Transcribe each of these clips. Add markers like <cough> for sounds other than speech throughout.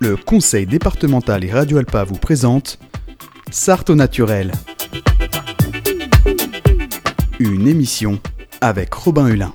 le conseil départemental et Radio Alpa vous présente Sarthe au naturel. Une émission avec Robin Hulin.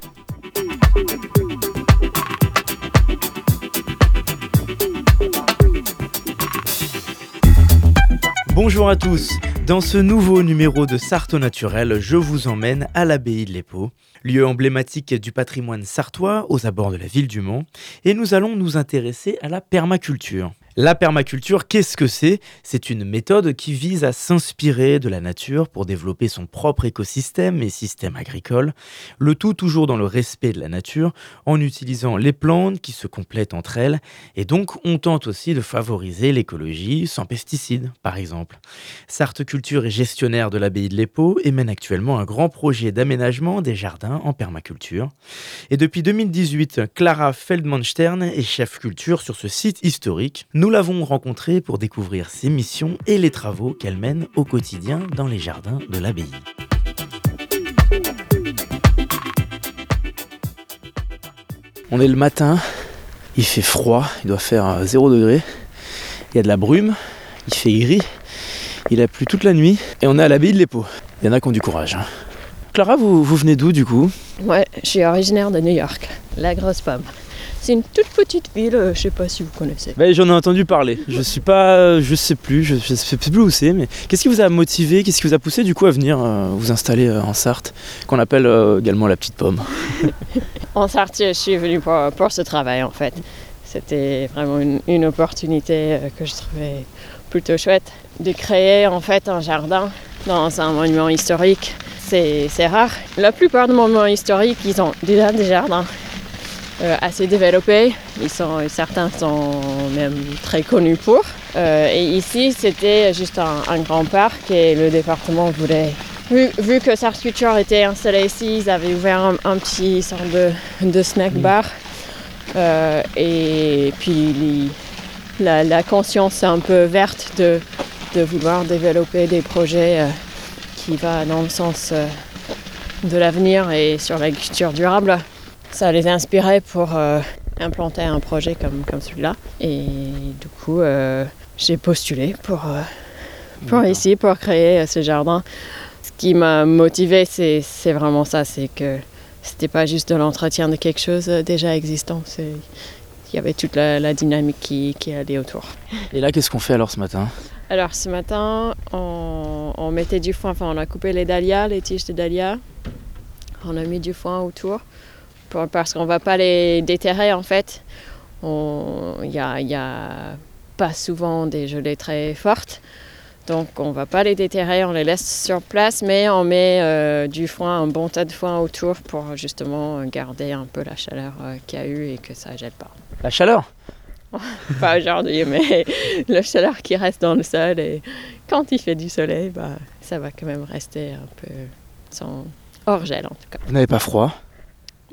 Bonjour à tous. Dans ce nouveau numéro de Sarthe au naturel, je vous emmène à l'abbaye de l'Épau, lieu emblématique du patrimoine sartois aux abords de la ville du Mans, et nous allons nous intéresser à la permaculture. La permaculture, qu'est-ce que c'est? C'est une méthode qui vise à s'inspirer de la nature pour développer son propre écosystème et système agricole, le tout toujours dans le respect de la nature, en utilisant les plantes qui se complètent entre elles, et donc on tente aussi de favoriser l'écologie sans pesticides, par exemple. Sartre Culture est gestionnaire de l'abbaye de l'Épau et mène actuellement un grand projet d'aménagement des jardins en permaculture. Et depuis 2018, Clara Feldmanstern est chef culture sur ce site historique. Nous l'avons rencontrée pour découvrir ses missions et les travaux qu'elle mène au quotidien dans les jardins de l'abbaye. On est le matin, il fait froid, il doit faire 0 degré, il y a de la brume, il fait gris, il a plu toute la nuit et on est à l'abbaye de l'Épau. Il y en a qui ont du courage. hein. Clara, vous, vous venez d'où du coup? Ouais, je suis originaire de New York, la grosse pomme. C'est une toute petite ville, euh, je sais pas si vous connaissez. Ben, J'en ai entendu parler. Je suis pas, je sais plus, je, je sais plus où c'est, mais qu'est-ce qui vous a motivé, qu'est-ce qui vous a poussé du coup à venir euh, vous installer euh, en Sarthe, qu'on appelle euh, également la petite pomme? <laughs> En Sarthe, je suis venue pour, pour ce travail en fait. C'était vraiment une, une opportunité euh, que je trouvais plutôt chouette. De créer en fait un jardin dans un monument historique, c'est rare. La plupart des monuments historiques, ils ont déjà des jardins euh, assez développés. Ils sont, certains sont même très connus pour. Euh, et ici, c'était juste un, un grand parc et le département voulait. Vu, vu que Sartre Culture était installé ici, ils avaient ouvert un, un petit sorte de, de snack bar. Euh, et puis les- la, la conscience un peu verte de, de vouloir développer des projets euh, qui va dans le sens euh, de l'avenir et sur l'agriculture durable. Ça les inspirait pour euh, implanter un projet comme, comme celui-là. Et du coup, euh, j'ai postulé pour, euh, pour ici, pour créer ce jardin. Ce qui m'a motivé, c'est vraiment ça, c'est que c'était pas juste de l'entretien de quelque chose déjà existant, il y avait toute la, la dynamique qui, qui allait autour. Et là, qu'est-ce qu'on fait alors ce matin? Alors ce matin, on, on mettait du foin, enfin on a coupé les dahlias, les tiges de dahlias. On a mis du foin autour parce qu'on va pas les déterrer en fait. Il n'y a, il y a pas souvent des gelées très fortes. Donc on va pas les déterrer, on les laisse sur place, mais on met euh, du foin, un bon tas de foin autour pour justement garder un peu la chaleur euh, qu'il y a eu et que ça gèle pas. La chaleur? <laughs> Pas aujourd'hui, mais la chaleur qui reste dans le sol. Et quand il fait du soleil, bah, ça va quand même rester un peu sans hors gel en tout cas. Vous n'avez pas froid?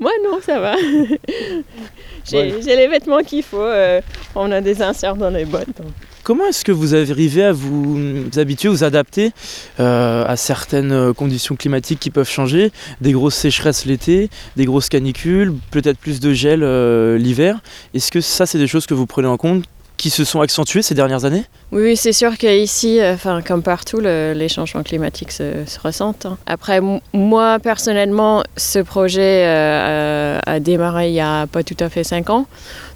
Moi non, ça va. <laughs> J'ai Ouais. les vêtements qu'il faut. euh, on a des inserts dans les bottes. donc. Comment est-ce que vous arrivez à vous habituer, vous adapter euh, à certaines euh, conditions climatiques qui peuvent changer? Des grosses sécheresses l'été, des grosses canicules, peut-être plus de gel euh, l'hiver. Est-ce que ça, c'est des choses que vous prenez en compte qui se sont accentuées ces dernières années Oui, c'est sûr qu'ici, euh, enfin, comme partout, le- les changements climatiques se, se ressentent. hein. Après, moi, personnellement, ce projet euh, a, a démarré il n'y a pas tout à fait cinq ans.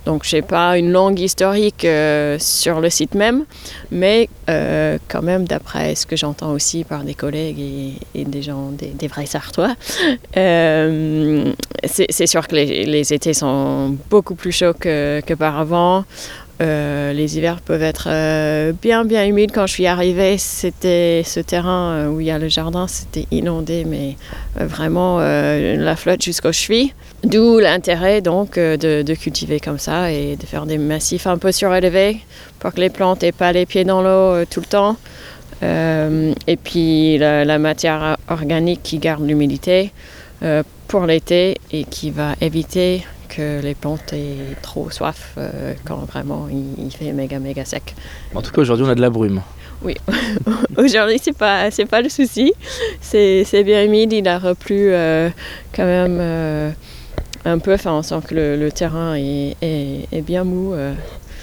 Donc, je n'ai pas une longue historique euh, sur le site même. Mais euh, quand même, d'après ce que j'entends aussi par des collègues et, des gens, des, vrais Sartois, euh, c'est sûr que les, étés sont beaucoup plus chauds que- qu'auparavant. Euh, les hivers peuvent être euh, bien bien humides. Quand je suis arrivée, c'était ce terrain euh, où il y a le jardin, c'était inondé, mais vraiment la flotte jusqu'aux chevilles. D'où l'intérêt donc de, cultiver comme ça et de faire des massifs un peu surélevés pour que les plantes n'aient pas les pieds dans l'eau tout le temps. Et puis la, matière organique qui garde l'humidité pour l'été et qui va éviter que les plantes aient trop soif euh, quand vraiment il, il fait méga méga sec. En tout cas, aujourd'hui, on a de la brume. <laughs> Aujourd'hui, c'est pas c'est pas le souci. C'est bien humide, il a replu euh, quand même euh, un peu. Enfin, on sent que le, le terrain est, est- est bien mou.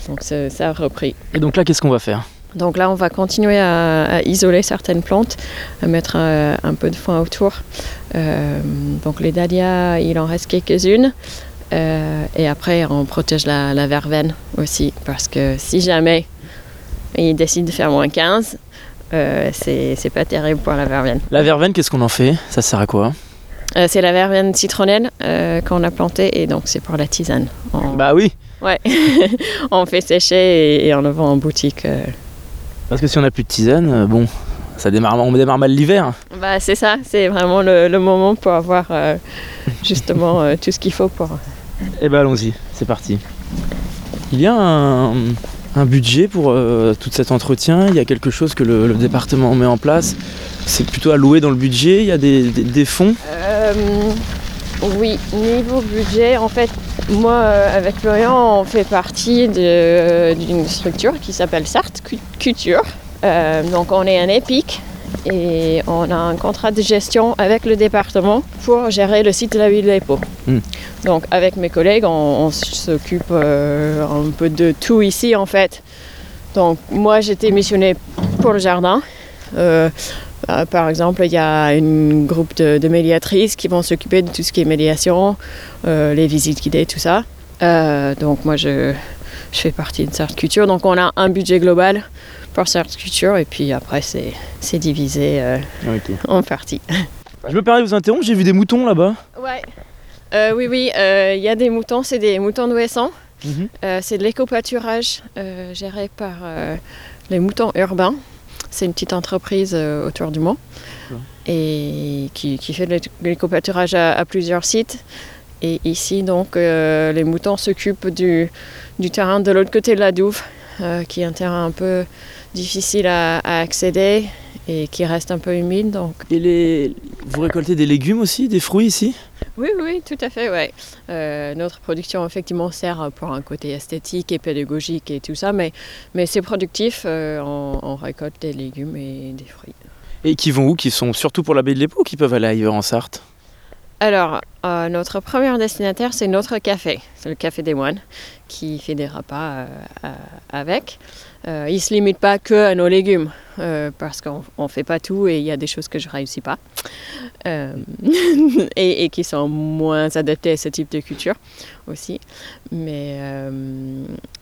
Donc ça, a repris. Et donc là, qu'est-ce qu'on va faire? Donc là, on va continuer à, à isoler certaines plantes, à mettre un peu de foin autour. Euh, donc les dahlias, il en reste quelques-unes. Euh, et après, on protège la, la verveine aussi, parce que si jamais il décide de faire moins 15, euh, c'est pas terrible pour la verveine. La verveine, qu'est-ce qu'on en fait? Ça sert à quoi? Euh, c'est la verveine citronnelle qu'on a plantée, et donc c'est pour la tisane. On, Bah oui, ouais. <laughs> on fait sécher et, et on le vend en boutique. parce que si on n'a plus de tisane, bon, ça démarre, on démarre mal l'hiver. Bah, c'est ça, c'est vraiment le, le moment pour avoir euh, justement euh, tout ce qu'il faut pour. Eh ben allons-y, c'est parti. Il y a un, budget pour euh, tout cet entretien, il y a quelque chose que le, département met en place. C'est plutôt alloué dans le budget, il y a des, fonds. Euh, oui, niveau budget, en fait, moi euh, avec Florian, on fait partie d'une structure qui s'appelle Sartre Cu- Culture. Donc on est un EPIC et on a un contrat de gestion avec le département pour gérer le site de la ville d'Epau. Hmm. Donc avec mes collègues, on, on s'occupe euh, un peu de tout ici en fait. Donc moi j'étais missionnée pour le jardin. Euh, euh, par exemple, il y a un groupe de, de médiatrices qui vont s'occuper de tout ce qui est médiation, les visites guidées, tout ça. Donc moi, je, je fais partie de Certes Culture. Donc on a un budget global pour Certes Culture et puis après, c'est c'est divisé euh, en parties. Je me permets de vous interrompre, j'ai vu des moutons là-bas. Ouais. Euh, oui, oui, euh, il y a des moutons, c'est des moutons d'Ouessant. Mhm. Euh, c'est de l'éco-pâturage géré par les moutons urbains. C'est une petite entreprise autour du Mans D'accord. et qui, qui fait de l'éco- l'éco-pâturage à, à plusieurs sites. Et ici, donc, euh, les moutons s'occupent du, du terrain de l'autre côté de la Douve, euh, qui est un terrain un peu difficile à, à accéder et qui reste un peu humide. Donc, Et les... vous récoltez des légumes aussi, des fruits ici? Oui, oui, tout à fait, ouais. Euh, notre production, effectivement, sert pour un côté esthétique et pédagogique et tout ça, mais, mais c'est productif. euh, on, on récolte des légumes et des fruits. Et qui vont où? Qui sont surtout pour la baie de l'Épau ou qui peuvent aller ailleurs en Sarthe? Alors, euh, notre premier destinataire, c'est notre café. C'est le Café des Moines qui fait des repas euh, avec. Euh, il ne se limite pas que à nos légumes parce qu'on ne fait pas tout et il y a des choses que je ne réussis pas <laughs> et, et qui sont moins adaptées à ce type de culture aussi. Mais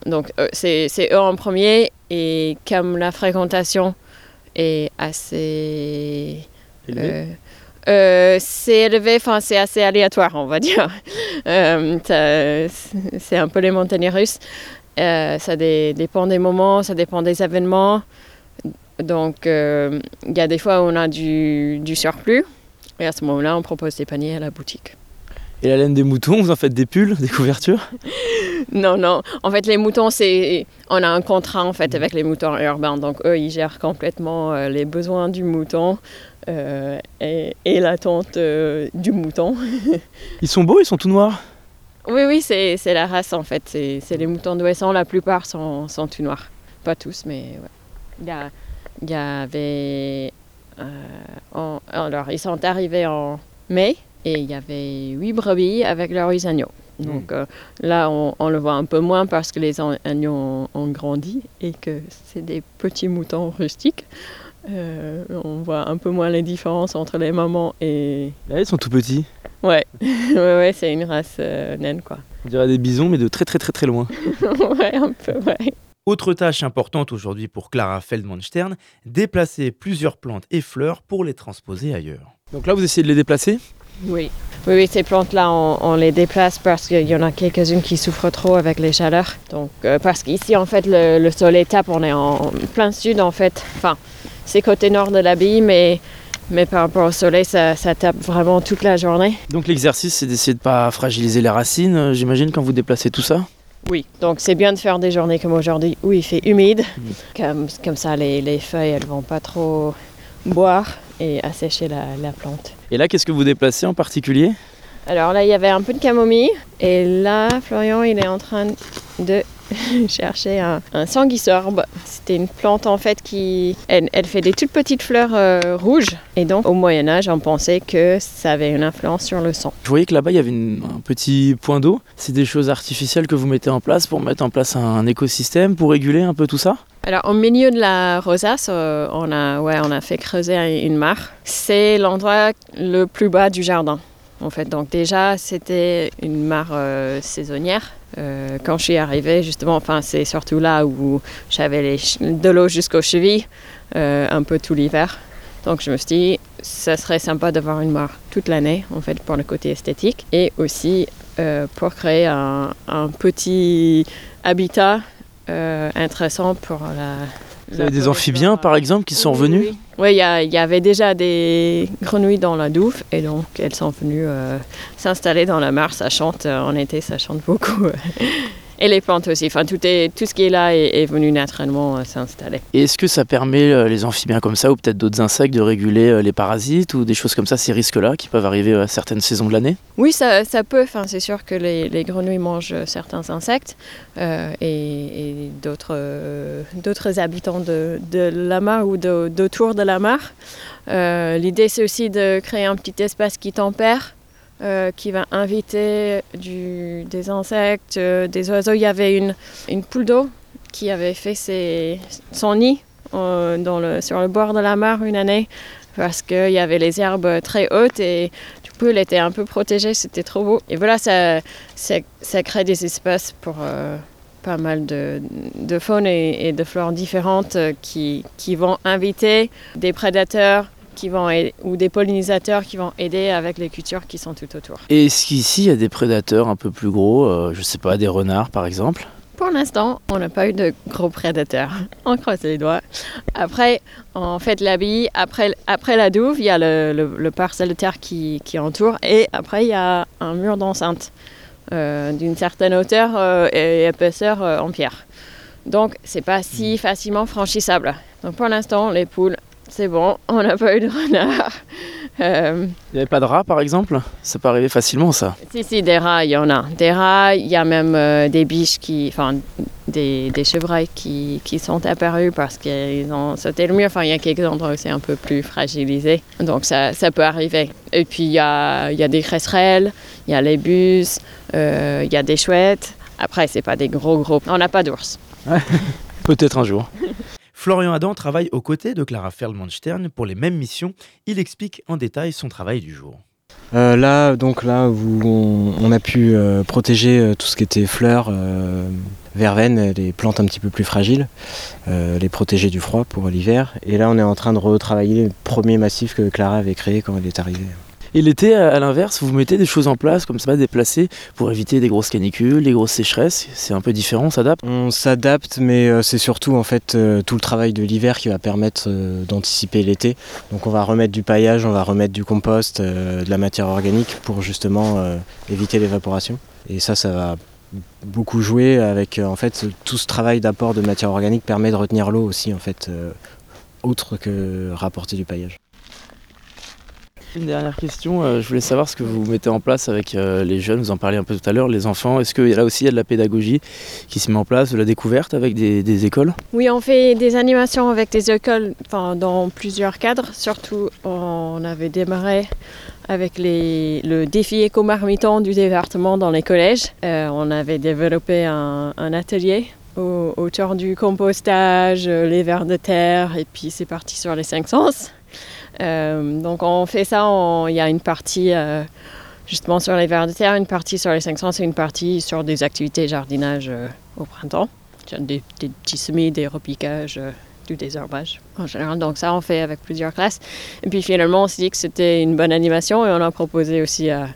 donc, c'est c'est eux en premier et comme la fréquentation est assez. Euh, c'est élevé, enfin c'est assez aléatoire, on va dire. <laughs> Euh, c'est un peu les montagnes russes. Euh, ça dé- dépend des moments, ça dépend des événements. Donc il y a des fois où on a du, du surplus et à ce moment-là on propose des paniers à la boutique. Et la laine des moutons, vous en faites des pulls, des couvertures? <laughs> Non, non. En fait, les moutons, c'est on a un contrat en fait avec les moutons urbains. Donc eux, ils gèrent complètement les besoins du mouton euh, et, et l'attente euh, du mouton. <laughs> Ils sont beaux, ils sont tout noirs Oui, oui, c'est la race en fait. C'est les moutons d'Ouessant. La plupart sont, sont tout noirs. Pas tous, mais ouais. Il y, a- il y avait. euh, en- alors, ils sont arrivés en mai et il y avait huit brebis avec leurs huit agneaux. Donc euh, là, on, on le voit un peu moins parce que les agneaux ont, ont grandi et que c'est des petits moutons rustiques. Euh, on voit un peu moins les différences entre les mamans et. Là, ils sont tout petits. Ouais, <laughs> ouais, ouais c'est une race euh, naine quoi. On dirait des bisons, mais de très très très très loin. <laughs> ouais, un peu, ouais. Autre tâche importante aujourd'hui pour Clara Feldmanstern, déplacer plusieurs plantes et fleurs pour les transposer ailleurs. Donc là, vous essayez de les déplacer? Oui. Oui, oui, ces plantes-là, on, on les déplace parce qu'il y en a quelques-unes qui souffrent trop avec les chaleurs. Donc, euh, parce qu'ici, en fait, le, le soleil tape, on est en plein sud, en fait. Enfin, c'est côté nord de l'abbaye, mais, mais par rapport au soleil, ça, ça tape vraiment toute la journée. Donc l'exercice, c'est d'essayer de pas fragiliser les racines, euh, j'imagine, quand vous déplacez tout ça? Oui. Donc, c'est bien de faire des journées comme aujourd'hui où il fait humide. Comme, comme ça, les, les feuilles, elles vont pas trop boire et assécher la, la plante. Et là, qu'est-ce que vous déplacez en particulier? Alors là, il y avait un peu de camomille. Et là, Florian, il est en train de <laughs> chercher un, un sanguisorbe. C'était une plante en fait qui, elle, elle fait des toutes petites fleurs euh, rouges. Et donc au Moyen Âge, on pensait que ça avait une influence sur le sang. Je voyais que là-bas, il y avait une- un petit point d'eau. C'est des choses artificielles que vous mettez en place pour mettre en place un écosystème, pour réguler un peu tout ça? Alors au milieu de la rosace, euh, on a, ouais, on a fait creuser un- une mare. C'est l'endroit le plus bas du jardin. En fait, donc déjà, c'était une mare euh, saisonnière. Euh, quand je suis arrivée, justement, enfin, c'est surtout là où j'avais de l'eau jusqu'aux chevilles, euh, un peu tout l'hiver. Donc je me suis dit, ça serait sympa d'avoir une mare toute l'année, en fait, pour le côté esthétique. Et aussi pour créer un, petit habitat intéressant pour la... Vous avez des amphibiens, par exemple, qui sont revenus Oui, y, il y avait déjà des grenouilles dans la douve et donc elles sont venues euh, s'installer dans la mare. Ça chante euh, en été, ça chante beaucoup. <laughs> et les plantes aussi. Enfin, tout, est, tout ce qui est là est, est venu naturellement euh, s'installer. Et est-ce que ça permet, euh, les amphibiens comme ça, ou peut-être d'autres insectes, de réguler euh, les parasites ou des choses comme ça, ces risques-là qui peuvent arriver à certaines saisons de l'année? Oui, ça, ça peut. Enfin, c'est sûr que les, les grenouilles mangent certains insectes et, et d'autres, d'autres habitants de, de la mare ou de- d'autour de la mare. L'idée, c'est aussi de créer un petit espace qui tempère, euh, qui va inviter des insectes, euh, des oiseaux. Il y avait une, une poule d'eau qui avait fait ses- son nid euh, sur le bord de la mare une année parce qu'il y avait les herbes très hautes et du coup elle était un peu protégée, c'était trop beau. Et voilà, ça, ça, crée des espaces pour pas mal de, de faune et, et de flore différentes qui, qui vont inviter des prédateurs qui vont aider- ou des pollinisateurs qui vont aider avec les cultures qui sont tout autour. Et est-ce qu'ici, il y a des prédateurs un peu plus gros, euh, je sais pas, des renards par exemple? Pour l'instant, on n'a pas eu de gros prédateurs. On croise les doigts. Après, en fait, l'abbaye, après, après la douve, il y a le, le- le parcelle de terre qui, qui entoure. Et après, il y a un mur d'enceinte euh, d'une certaine hauteur euh, et épaisseur euh, en pierre. Donc, c'est pas si facilement franchissable. Donc, pour l'instant, les poules, c'est bon. On n'a pas eu de renard. <laughs> Euh, Il n'y avait pas de rats par exemple? Ça peut arriver facilement ça. si, si, des rats, il y en a. Des rats, il y a même euh, des biches qui. Enfin, des, des chevreuils qui, qui sont apparus parce qu'ils ont sauté le mur. Enfin, il y a quelques endroits où c'est un peu plus fragilisé. Donc, ça, ça peut arriver. Et puis, il y a, y a des cresserelles, il y a les bus, euh, il y a des chouettes. Après, c'est pas des gros, gros. On n'a pas d'ours. <laughs> Peut-être un jour. <laughs> Florian Adam travaille aux côtés de Clara Feldmanstern pour les mêmes missions. Il explique en détail son travail du jour. Euh, là, donc là où on, a pu euh, protéger euh, tout ce qui était fleurs, euh, verveines, les plantes un petit peu plus fragiles, les protéger du froid pour l'hiver. Et là, on est en train de retravailler le premier massif que Clara avait créé quand elle est arrivée. Et l'été, à l'inverse, vous mettez des choses en place comme ça, déplacées, pour éviter des grosses canicules, des grosses sécheresses. C'est un peu différent, on s'adapte? On s'adapte, mais euh, c'est surtout en fait euh, tout le travail de l'hiver qui va permettre euh, d'anticiper l'été. Donc on va remettre du paillage, on va remettre du compost, de la matière organique pour justement éviter l'évaporation. Et ça, ça va beaucoup jouer avec en fait tout ce travail d'apport de matière organique permet de retenir l'eau aussi en fait, autre que rapporter du paillage. Une dernière question, euh, je voulais savoir ce que vous mettez en place avec euh, les jeunes, vous en parliez un peu tout à l'heure, les enfants. Est-ce que là aussi il y a de la pédagogie qui se met en place, de la découverte avec des, écoles? Oui, on fait des animations avec des écoles dans plusieurs cadres. Surtout, on avait démarré avec le défi éco-marmiton du département dans les collèges. Euh, on avait développé un, atelier au- autour du compostage, les vers de terre, et puis c'est parti sur les cinq sens. Euh, donc on fait ça, il y a une partie euh, justement sur les vers de terre, une partie sur les cinq sens et une partie sur des activités jardinage euh, au printemps. Des, petits semis, des repiquages, du désherbage en général. Donc ça, on fait avec plusieurs classes. Et puis finalement, on s'est dit que c'était une bonne animation et on a proposé aussi à,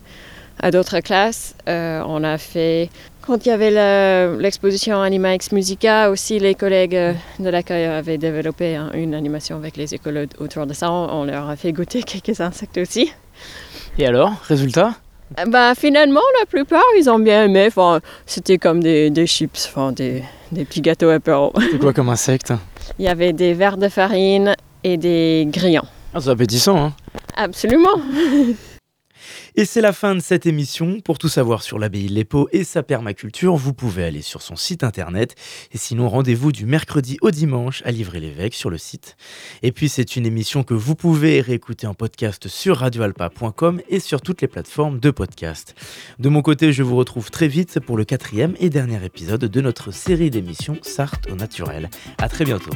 d'autres classes. On a fait, quand il y avait le- l'exposition Anima Ex Musica, aussi les collègues euh, de l'accueil avaient développé hein, une animation avec les écoles autour de ça. On, leur a fait goûter <laughs> quelques insectes aussi. Et alors, résultat? Euh, Bah, finalement, la plupart, ils ont bien aimé. Enfin, c'était comme des, des chips, enfin, des, des petits gâteaux apéro. C'est quoi comme insecte? <laughs> Il y avait des verres de farine et des grillons. ah, C'est appétissant, hein Absolument. <laughs> Et c'est la fin de cette émission. Pour tout savoir sur l'abbaye de l'Épau et sa permaculture, vous pouvez aller sur son site internet. Et sinon, rendez-vous du mercredi au dimanche à Livrer-l'Évêque sur le site. Et puis, c'est une émission que vous pouvez réécouter en podcast sur radioalpa.com et sur toutes les plateformes de podcast. De mon côté, je vous retrouve très vite pour le quatrième et dernier épisode de notre série d'émissions Sarthe au naturel. À très bientôt.